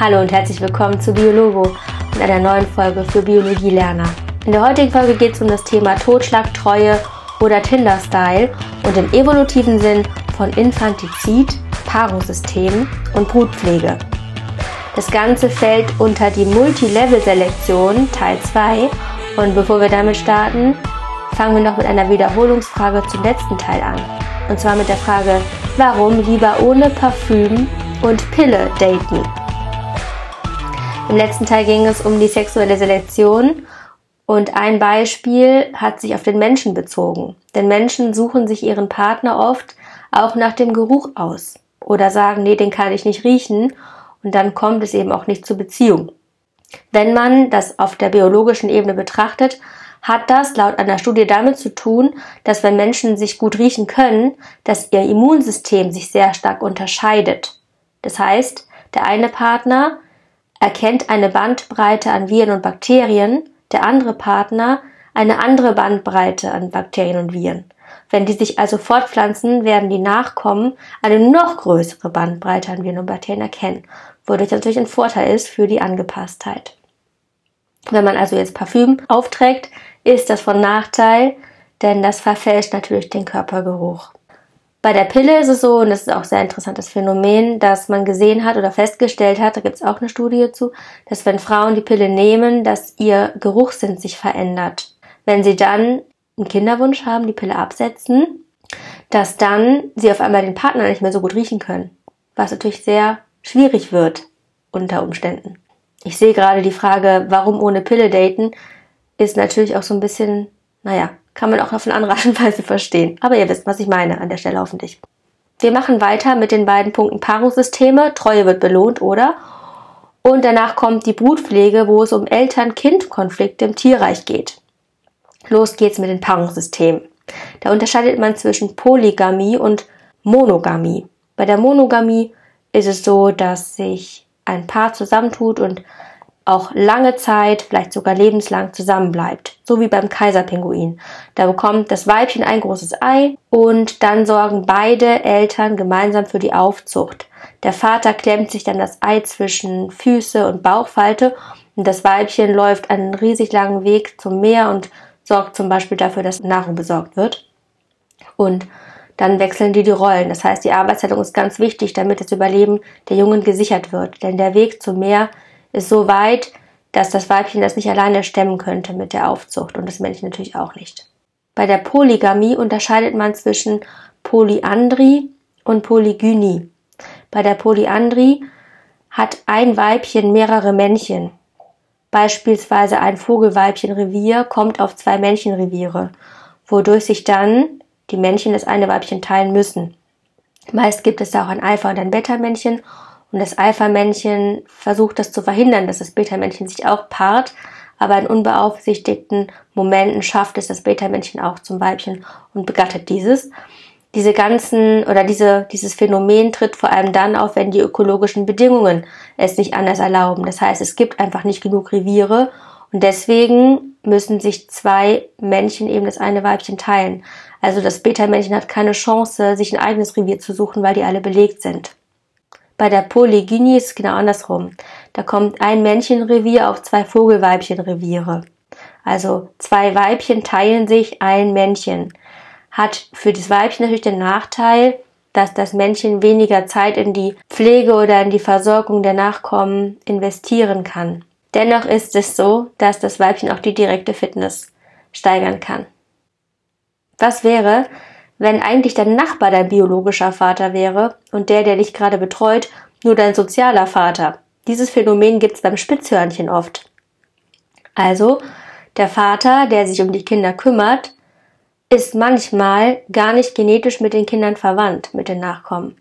Hallo und herzlich willkommen zu Biologo und einer neuen Folge für Biologielerner. In der heutigen Folge geht es um das Thema Totschlag, Treue oder Tinder-Style und im evolutiven Sinn von Infantizid, Paarungssystem und Brutpflege. Das Ganze fällt unter die Multilevel-Selektion Teil 2 und bevor wir damit starten, fangen wir noch mit einer Wiederholungsfrage zum letzten Teil an. Und zwar mit der Frage, warum lieber ohne Parfüm und Pille daten? Im letzten Teil ging es um die sexuelle Selektion und ein Beispiel hat sich auf den Menschen bezogen. Denn Menschen suchen sich ihren Partner oft auch nach dem Geruch aus oder sagen, nee, den kann ich nicht riechen und dann kommt es eben auch nicht zur Beziehung. Wenn man das auf der biologischen Ebene betrachtet, hat das laut einer Studie damit zu tun, dass wenn Menschen sich gut riechen können, dass ihr Immunsystem sich sehr stark unterscheidet. Das heißt, der eine Partner erkennt eine Bandbreite an Viren und Bakterien, der andere Partner eine andere Bandbreite an Bakterien und Viren. Wenn die sich also fortpflanzen, werden die Nachkommen eine noch größere Bandbreite an Viren und Bakterien erkennen, wodurch natürlich ein Vorteil ist für die Angepasstheit. Wenn man also jetzt Parfüm aufträgt, ist das von Nachteil, denn das verfälscht natürlich den Körpergeruch. Bei der Pille ist es so, und das ist auch ein sehr interessantes Phänomen, dass man gesehen hat oder festgestellt hat, da gibt es auch eine Studie zu, dass wenn Frauen die Pille nehmen, dass ihr Geruchssinn sich verändert. Wenn sie dann einen Kinderwunsch haben, die Pille absetzen, dass dann sie auf einmal den Partner nicht mehr so gut riechen können. Was natürlich sehr schwierig wird unter Umständen. Ich sehe gerade die Frage, warum ohne Pille daten, ist natürlich auch so ein bisschen, naja, kann man auch auf eine andere Art und Weise verstehen. Aber ihr wisst, was ich meine an der Stelle hoffentlich. Wir machen weiter mit den beiden Punkten Paarungssysteme. Treue wird belohnt, oder? Und danach kommt die Brutpflege, wo es um Eltern-Kind-Konflikte im Tierreich geht. Los geht's mit den Paarungssystemen. Da unterscheidet man zwischen Polygamie und Monogamie. Bei der Monogamie ist es so, dass sich ein Paar zusammentut und auch lange Zeit, vielleicht sogar lebenslang zusammenbleibt. So wie beim Kaiserpinguin. Da bekommt das Weibchen ein großes Ei und dann sorgen beide Eltern gemeinsam für die Aufzucht. Der Vater klemmt sich dann das Ei zwischen Füße und Bauchfalte und das Weibchen läuft einen riesig langen Weg zum Meer und sorgt zum Beispiel dafür, dass Nahrung besorgt wird. Und dann wechseln die die Rollen. Das heißt, die Arbeitsteilung ist ganz wichtig, damit das Überleben der Jungen gesichert wird. Denn der Weg zum Meer ist so weit, dass das Weibchen das nicht alleine stemmen könnte mit der Aufzucht und das Männchen natürlich auch nicht. Bei der Polygamie unterscheidet man zwischen Polyandrie und Polygynie. Bei der Polyandrie hat ein Weibchen mehrere Männchen. Beispielsweise ein Vogelweibchenrevier kommt auf zwei Männchenreviere, wodurch sich dann die Männchen das eine Weibchen teilen müssen. Meist gibt es da auch ein Alpha- und ein Beta-Männchen und das Alpha-Männchen versucht das zu verhindern, dass das Beta-Männchen sich auch paart, aber in unbeaufsichtigten Momenten schafft es das Beta-Männchen auch zum Weibchen und begattet dieses. Diese ganzen oder diese, dieses Phänomen tritt vor allem dann auf, wenn die ökologischen Bedingungen es nicht anders erlauben. Das heißt, es gibt einfach nicht genug Reviere und deswegen müssen sich zwei Männchen eben das eine Weibchen teilen. Also das Beta-Männchen hat keine Chance, sich ein eigenes Revier zu suchen, weil die alle belegt sind. Bei der Polygynie ist es genau andersrum. Da kommt ein Männchenrevier auf zwei Vogelweibchenreviere. Also zwei Weibchen teilen sich ein Männchen. Hat für das Weibchen natürlich den Nachteil, dass das Männchen weniger Zeit in die Pflege oder in die Versorgung der Nachkommen investieren kann. Dennoch ist es so, dass das Weibchen auch die direkte Fitness steigern kann. Was wäre, wenn eigentlich dein Nachbar dein biologischer Vater wäre und der, der dich gerade betreut, nur dein sozialer Vater? Dieses Phänomen gibt es beim Spitzhörnchen oft. Also, der Vater, der sich um die Kinder kümmert, ist manchmal gar nicht genetisch mit den Kindern verwandt, mit den Nachkommen.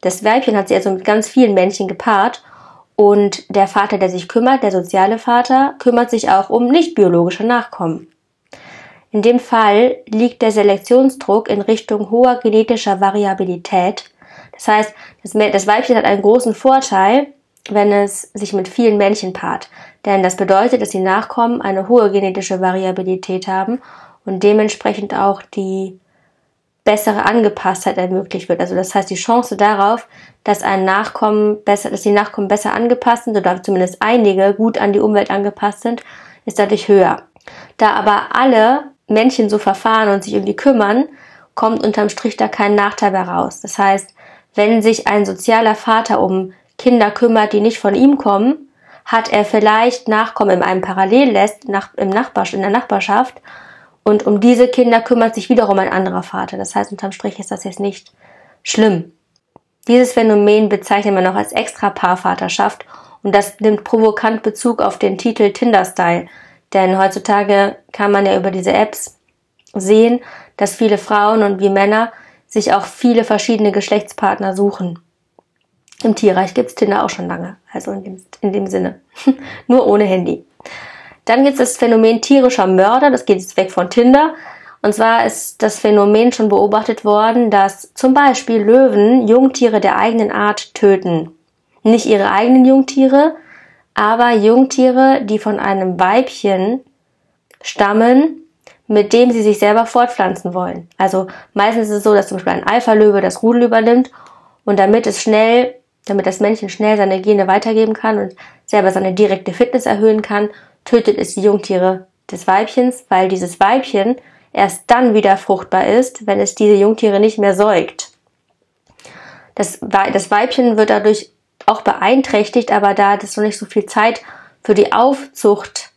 Das Weibchen hat sich also mit ganz vielen Männchen gepaart und der Vater, der sich kümmert, der soziale Vater, kümmert sich auch um nicht biologische Nachkommen. In dem Fall liegt der Selektionsdruck in Richtung hoher genetischer Variabilität. Das heißt, das, Weibchen hat einen großen Vorteil, wenn es sich mit vielen Männchen paart. Denn das bedeutet, dass die Nachkommen eine hohe genetische Variabilität haben und dementsprechend auch die bessere Angepasstheit ermöglicht wird. Also das heißt, die Chance darauf, dass ein Nachkommen besser, dass die Nachkommen besser angepasst sind oder zumindest einige gut an die Umwelt angepasst sind, ist dadurch höher. Da aber alle Männchen so verfahren und sich irgendwie kümmern, kommt unterm Strich da kein Nachteil mehr raus. Das heißt, wenn sich ein sozialer Vater um Kinder kümmert, die nicht von ihm kommen, hat er vielleicht Nachkommen in einem Parallelnest nach, im Nachbar, in der Nachbarschaft und um diese Kinder kümmert sich wiederum ein anderer Vater. Das heißt, unterm Strich ist das jetzt nicht schlimm. Dieses Phänomen bezeichnet man noch als Extrapaarvaterschaft und das nimmt provokant Bezug auf den Titel Tinder-Style. Denn heutzutage kann man ja über diese Apps sehen, dass viele Frauen und wie Männer sich auch viele verschiedene Geschlechtspartner suchen. Im Tierreich gibt's Tinder auch schon lange, also in dem, in dem Sinne. Nur ohne Handy. Dann gibt es das Phänomen tierischer Mörder, das geht jetzt weg von Tinder. Und zwar ist das Phänomen schon beobachtet worden, dass zum Beispiel Löwen Jungtiere der eigenen Art töten. Nicht ihre eigenen Jungtiere, aber Jungtiere, die von einem Weibchen stammen, mit dem sie sich selber fortpflanzen wollen. Also meistens ist es so, dass zum Beispiel ein Alpha-Löwe das Rudel übernimmt und damit es schnell, damit das Männchen schnell seine Gene weitergeben kann und selber seine direkte Fitness erhöhen kann, tötet es die Jungtiere des Weibchens, weil dieses Weibchen erst dann wieder fruchtbar ist, wenn es diese Jungtiere nicht mehr säugt. Das, das Weibchen wird dadurch auch beeinträchtigt, aber da das noch nicht so viel Zeit für die Aufzucht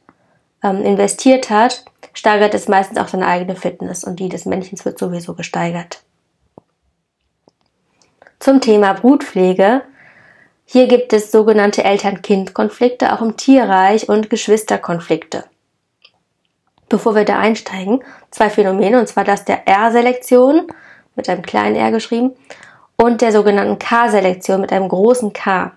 ähm, investiert hat, steigert es meistens auch seine eigene Fitness und die des Männchens wird sowieso gesteigert. Zum Thema Brutpflege hier gibt es sogenannte Eltern-Kind-Konflikte, auch im Tierreich und Geschwisterkonflikte. Bevor wir da einsteigen, zwei Phänomene, und zwar das der R-Selektion, mit einem kleinen R geschrieben, und der sogenannten K-Selektion mit einem großen K.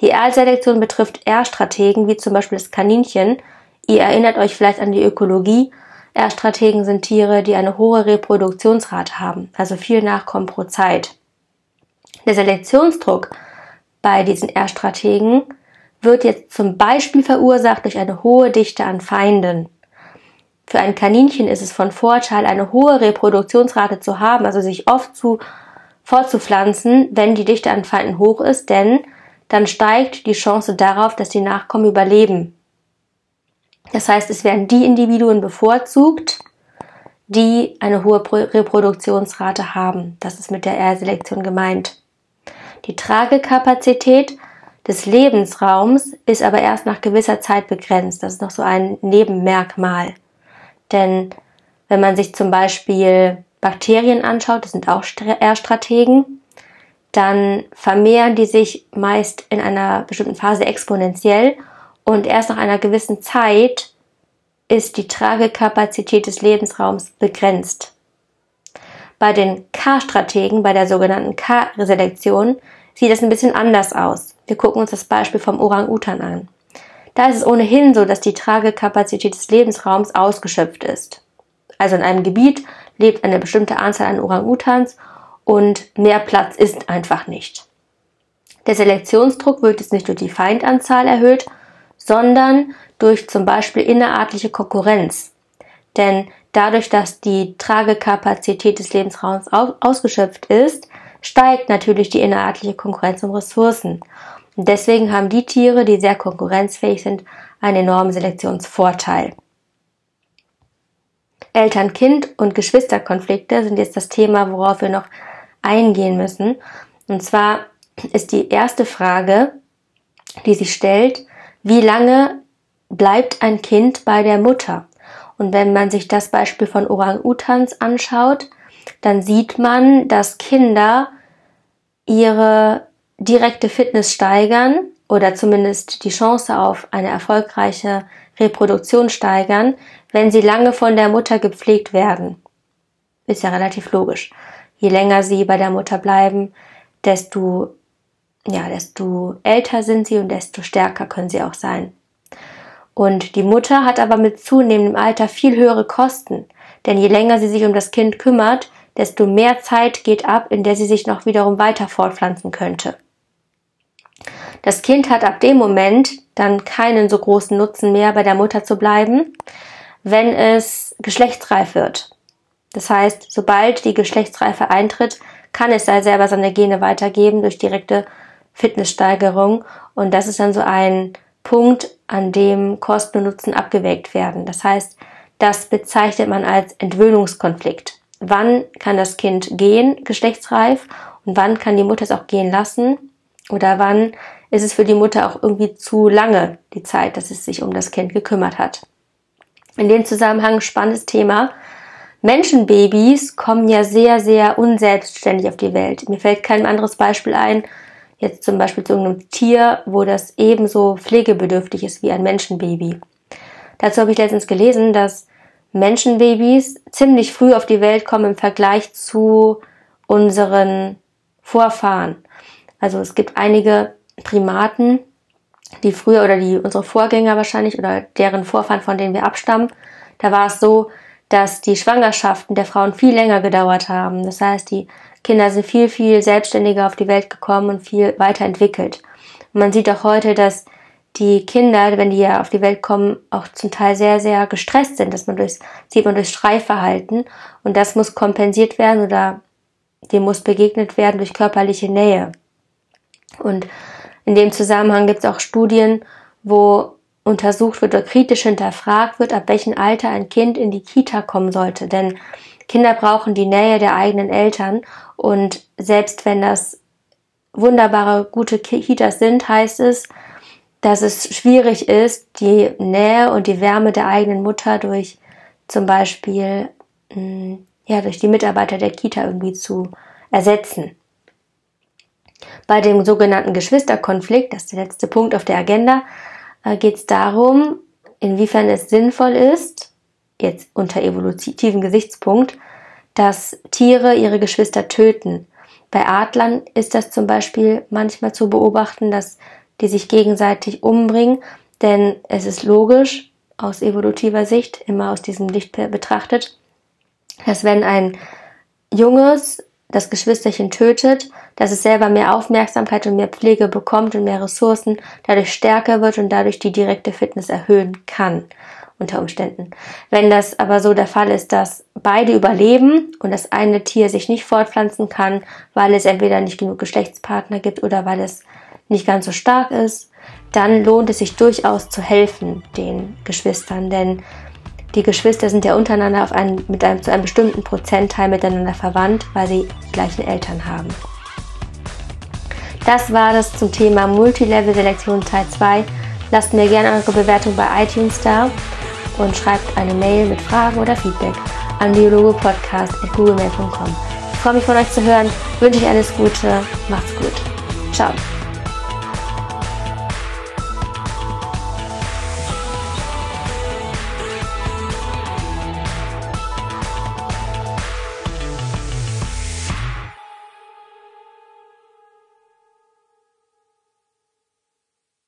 Die R-Selektion betrifft R-Strategen, wie zum Beispiel das Kaninchen. Ihr erinnert euch vielleicht an die Ökologie. R-Strategen sind Tiere, die eine hohe Reproduktionsrate haben, also viel Nachkommen pro Zeit. Der Selektionsdruck bei diesen R-Strategen wird jetzt zum Beispiel verursacht durch eine hohe Dichte an Feinden. Für ein Kaninchen ist es von Vorteil, eine hohe Reproduktionsrate zu haben, also sich oft zu fortzupflanzen, wenn die Dichte an Feinden hoch ist, denn dann steigt die Chance darauf, dass die Nachkommen überleben. Das heißt, es werden die Individuen bevorzugt, die eine hohe Reproduktionsrate haben. Das ist mit der R-Selektion gemeint. Die Tragekapazität des Lebensraums ist aber erst nach gewisser Zeit begrenzt. Das ist noch so ein Nebenmerkmal. Denn wenn man sich zum Beispiel Bakterien anschaut, das sind auch R-Strategen, dann vermehren die sich meist in einer bestimmten Phase exponentiell und erst nach einer gewissen Zeit ist die Tragekapazität des Lebensraums begrenzt. Bei den K-Strategen, bei der sogenannten K-Selektion, sieht es ein bisschen anders aus. Wir gucken uns das Beispiel vom Orang-Utan an. Da ist es ohnehin so, dass die Tragekapazität des Lebensraums ausgeschöpft ist. Also in einem Gebiet lebt eine bestimmte Anzahl an Orang-Utans und mehr Platz ist einfach nicht. Der Selektionsdruck wird jetzt nicht durch die Feindanzahl erhöht, sondern durch zum Beispiel innerartliche Konkurrenz. Denn dadurch, dass die Tragekapazität des Lebensraums ausgeschöpft ist, steigt natürlich die innerartliche Konkurrenz um Ressourcen. Und deswegen haben die Tiere, die sehr konkurrenzfähig sind, einen enormen Selektionsvorteil. Eltern-Kind- und Geschwisterkonflikte sind jetzt das Thema, worauf wir noch eingehen müssen. Und zwar ist die erste Frage, die sich stellt, wie lange bleibt ein Kind bei der Mutter? Und wenn man sich das Beispiel von Orang-Utans anschaut, dann sieht man, dass Kinder ihre direkte Fitness steigern oder zumindest die Chance auf eine erfolgreiche Reproduktion steigern, wenn sie lange von der Mutter gepflegt werden. Ist ja relativ logisch. Je länger sie bei der Mutter bleiben, desto, ja, desto älter sind sie und desto stärker können sie auch sein. Und die Mutter hat aber mit zunehmendem Alter viel höhere Kosten, denn je länger sie sich um das Kind kümmert, desto mehr Zeit geht ab, in der sie sich noch wiederum weiter fortpflanzen könnte. Das Kind hat ab dem Moment dann keinen so großen Nutzen mehr, bei der Mutter zu bleiben, wenn es geschlechtsreif wird. Das heißt, sobald die Geschlechtsreife eintritt, kann es da selber seine Gene weitergeben durch direkte Fitnesssteigerung. Und das ist dann so ein Punkt, an dem Kosten und Nutzen abgewägt werden. Das heißt, das bezeichnet man als Entwöhnungskonflikt. Wann kann das Kind gehen, geschlechtsreif, und wann kann die Mutter es auch gehen lassen? Oder wann ist es für die Mutter auch irgendwie zu lange die Zeit, dass es sich um das Kind gekümmert hat? In dem Zusammenhang spannendes Thema. Menschenbabys kommen ja sehr, sehr unselbstständig auf die Welt. Mir fällt kein anderes Beispiel ein, jetzt zum Beispiel zu irgendeinem Tier, wo das ebenso pflegebedürftig ist wie ein Menschenbaby. Dazu habe ich letztens gelesen, dass Menschenbabys ziemlich früh auf die Welt kommen im Vergleich zu unseren Vorfahren. Also es gibt einige Primaten, die früher oder die unsere Vorgänger wahrscheinlich oder deren Vorfahren, von denen wir abstammen, da war es so, dass die Schwangerschaften der Frauen viel länger gedauert haben. Das heißt, die Kinder sind viel, viel selbstständiger auf die Welt gekommen und viel weiterentwickelt. Und man sieht auch heute, dass die Kinder, wenn die ja auf die Welt kommen, auch zum Teil sehr, sehr gestresst sind. dass man durchs, sieht man durch Streifverhalten. Und das muss kompensiert werden oder dem muss begegnet werden durch körperliche Nähe. Und in dem Zusammenhang gibt es auch Studien, wo untersucht wird oder kritisch hinterfragt wird, ab welchem Alter ein Kind in die Kita kommen sollte. Denn Kinder brauchen die Nähe der eigenen Eltern und selbst wenn das wunderbare, gute Kitas sind, heißt es, dass es schwierig ist, die Nähe und die Wärme der eigenen Mutter durch zum Beispiel mm, ja, durch die Mitarbeiter der Kita irgendwie zu ersetzen. Bei dem sogenannten Geschwisterkonflikt, das ist der letzte Punkt auf der Agenda, äh, geht es darum, inwiefern es sinnvoll ist, jetzt unter evolutiven Gesichtspunkt, dass Tiere ihre Geschwister töten. Bei Adlern ist das zum Beispiel manchmal zu beobachten, dass die sich gegenseitig umbringen, denn es ist logisch aus evolutiver Sicht, immer aus diesem Licht betrachtet, dass wenn ein Junges das Geschwisterchen tötet, dass es selber mehr Aufmerksamkeit und mehr Pflege bekommt und mehr Ressourcen, dadurch stärker wird und dadurch die direkte Fitness erhöhen kann unter Umständen. Wenn das aber so der Fall ist, dass beide überleben und das eine Tier sich nicht fortpflanzen kann, weil es entweder nicht genug Geschlechtspartner gibt oder weil es nicht ganz so stark ist, dann lohnt es sich durchaus zu helfen den Geschwistern, denn die Geschwister sind ja untereinander auf einen, mit einem, zu einem bestimmten Prozentteil miteinander verwandt, weil sie die gleichen Eltern haben. Das war das zum Thema Multilevel-Selektion Teil 2. Lasst mir gerne eure Bewertung bei iTunes da und schreibt eine Mail mit Fragen oder Feedback an biologopodcast.googlemail.com. Ich freue mich von euch zu hören, wünsche euch alles Gute, macht's gut. Ciao.